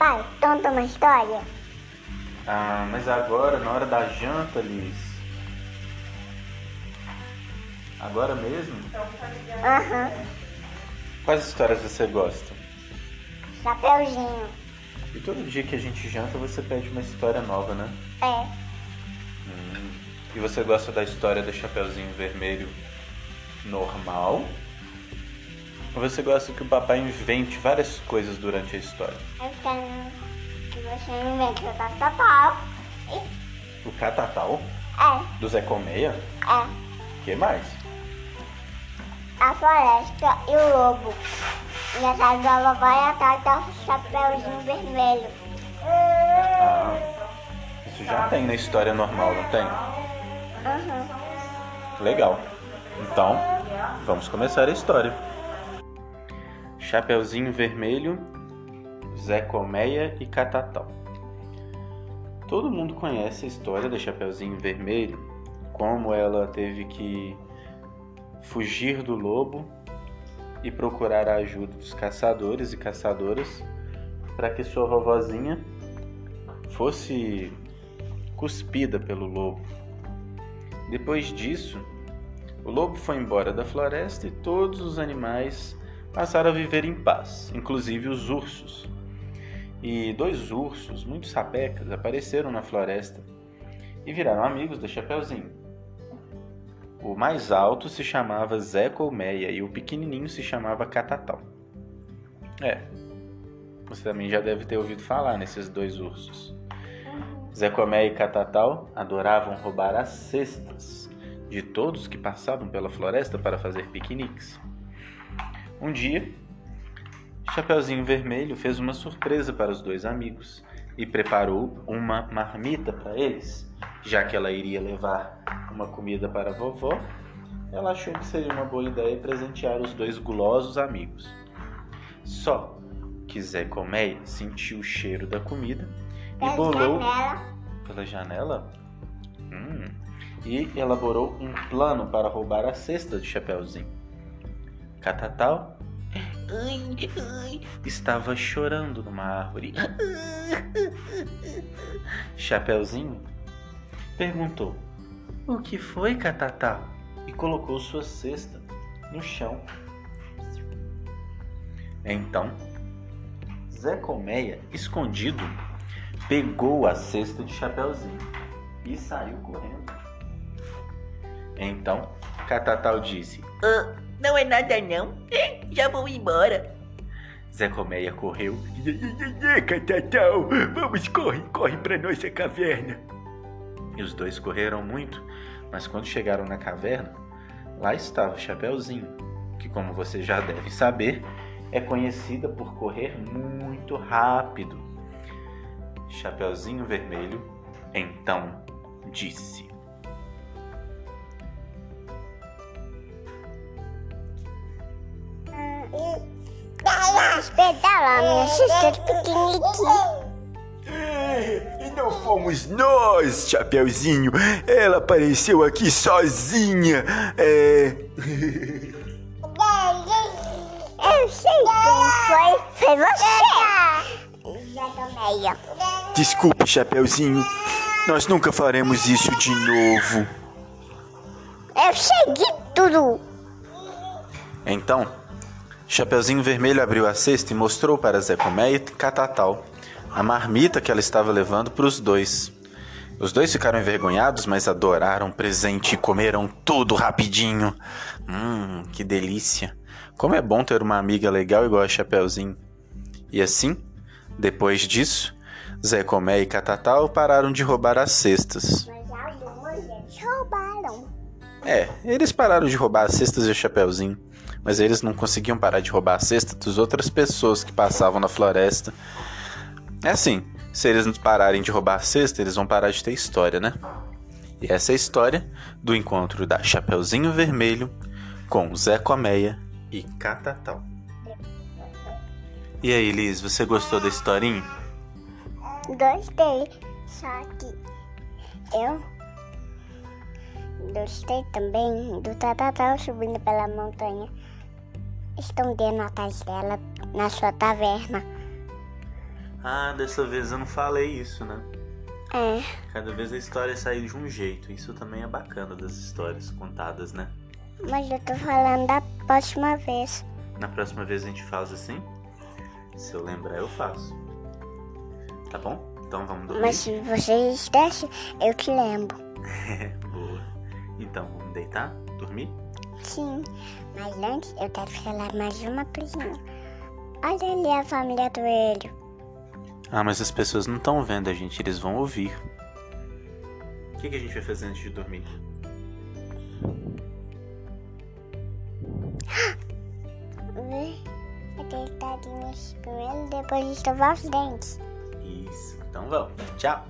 Pai, conta uma história. Ah, mas agora, na hora da janta, Liz. Agora mesmo? Aham. Quais histórias você gosta? Chapeuzinho. E todo dia que a gente janta, você pede uma história nova, né? É. Hum. E você gosta da história do Chapeuzinho Vermelho normal? Você gosta que o papai invente várias coisas durante a história? Eu quero que você invente o tatatal. O Catatal? É, Do Zé Colmeia? é. O que mais? A floresta e o lobo. E a gaiola vai atrás do chapeuzinho vermelho. Ah, isso já tem na história normal, não tem? Aham. Legal. Então, vamos começar a história. Chapeuzinho Vermelho, Zé Colmeia e Catatal. Todo mundo conhece a história da Chapeuzinho Vermelho, como ela teve que fugir do lobo e procurar a ajuda dos caçadores e caçadoras para que sua vovozinha fosse cuspida pelo lobo. Depois disso, o lobo foi embora da floresta e todos os animais passaram a viver em paz, inclusive os ursos. E dois ursos muito sapecas apareceram na floresta e viraram amigos do Chapeuzinho. O mais alto se chamava Zé Colmeia e o pequenininho se chamava Catatal. É, você também já deve ter ouvido falar nesses dois ursos. Zé Colmeia e Catatal adoravam roubar as cestas de todos que passavam pela floresta para fazer piqueniques. Um dia, Chapeuzinho Vermelho fez uma surpresa para os dois amigos e preparou uma marmita para eles. Já que ela iria levar uma comida para a vovó, ela achou que seria uma boa ideia presentear os dois gulosos amigos. Só que Zé Colmeia sentiu o cheiro da comida e Pela bolou janela. pela janela Hum. e elaborou um plano para roubar a cesta de Chapeuzinho. Catatal estava chorando numa árvore. Chapeuzinho perguntou: O que foi, Catatal? E colocou sua cesta no chão. Então, Zé Colmeia, escondido, pegou a cesta de Chapeuzinho e saiu correndo. Então, Catatal disse: Ah, não é nada não. Já vou embora. Zé Colmeia correu Catatal, vamos, corre, corre pra nossa caverna. e os dois correram muito, mas quando chegaram na caverna, lá estava Chapeuzinho, que, como você já deve saber, é conhecida por correr muito rápido. Chapeuzinho Vermelho então disse: Pedala, minha de piquenique. É, e não fomos nós, Chapeuzinho. Ela apareceu aqui sozinha. É. Eu sei quem foi. Foi você. Desculpe, Chapeuzinho. Nós nunca faremos isso de novo. Eu segui tudo. Então, Chapeuzinho Vermelho abriu a cesta e mostrou para Zé Colmeia e Catatal a marmita que ela estava levando para os dois. Os dois ficaram envergonhados, mas adoraram o presente e comeram tudo rapidinho. Hum, que delícia! Como é bom ter uma amiga legal igual a Chapeuzinho. E assim, depois disso, Zé Colmeia e Catatal pararam de roubar as cestas. Mas algumas roubaram. É, eles pararam de roubar as cestas e o Chapeuzinho, mas eles não conseguiam parar de roubar a cesta das outras pessoas que passavam na floresta. É assim, se eles não pararem de roubar a cesta, eles vão parar de ter história, né? E essa é a história do encontro da Chapeuzinho Vermelho com Zé Colmeia e Catatal. E aí, Liz, você gostou da historinha? Gostei. Só que eu gostei também do Tatatá subindo pela montanha, escondendo atrás dela na sua taverna. Ah, dessa vez eu não falei isso, né? É, Cada vez a história sai de um jeito. Isso também é bacana das histórias contadas, né? mas eu tô falando da próxima vez. Na próxima vez a gente faz assim? Se eu lembrar, eu faço. Tá bom? Então vamos dormir. Mas se você esquece, eu te lembro. Deitar? Dormir? Sim, mas antes eu quero falar mais uma coisinha. Olha ali a família do Hélio. Ah, mas as pessoas não estão vendo a gente, eles vão ouvir. O que, que a gente vai fazer antes de dormir? Vê? Deitadinhos com ele depois de escovar os dentes. Isso. Então vamos. Tchau.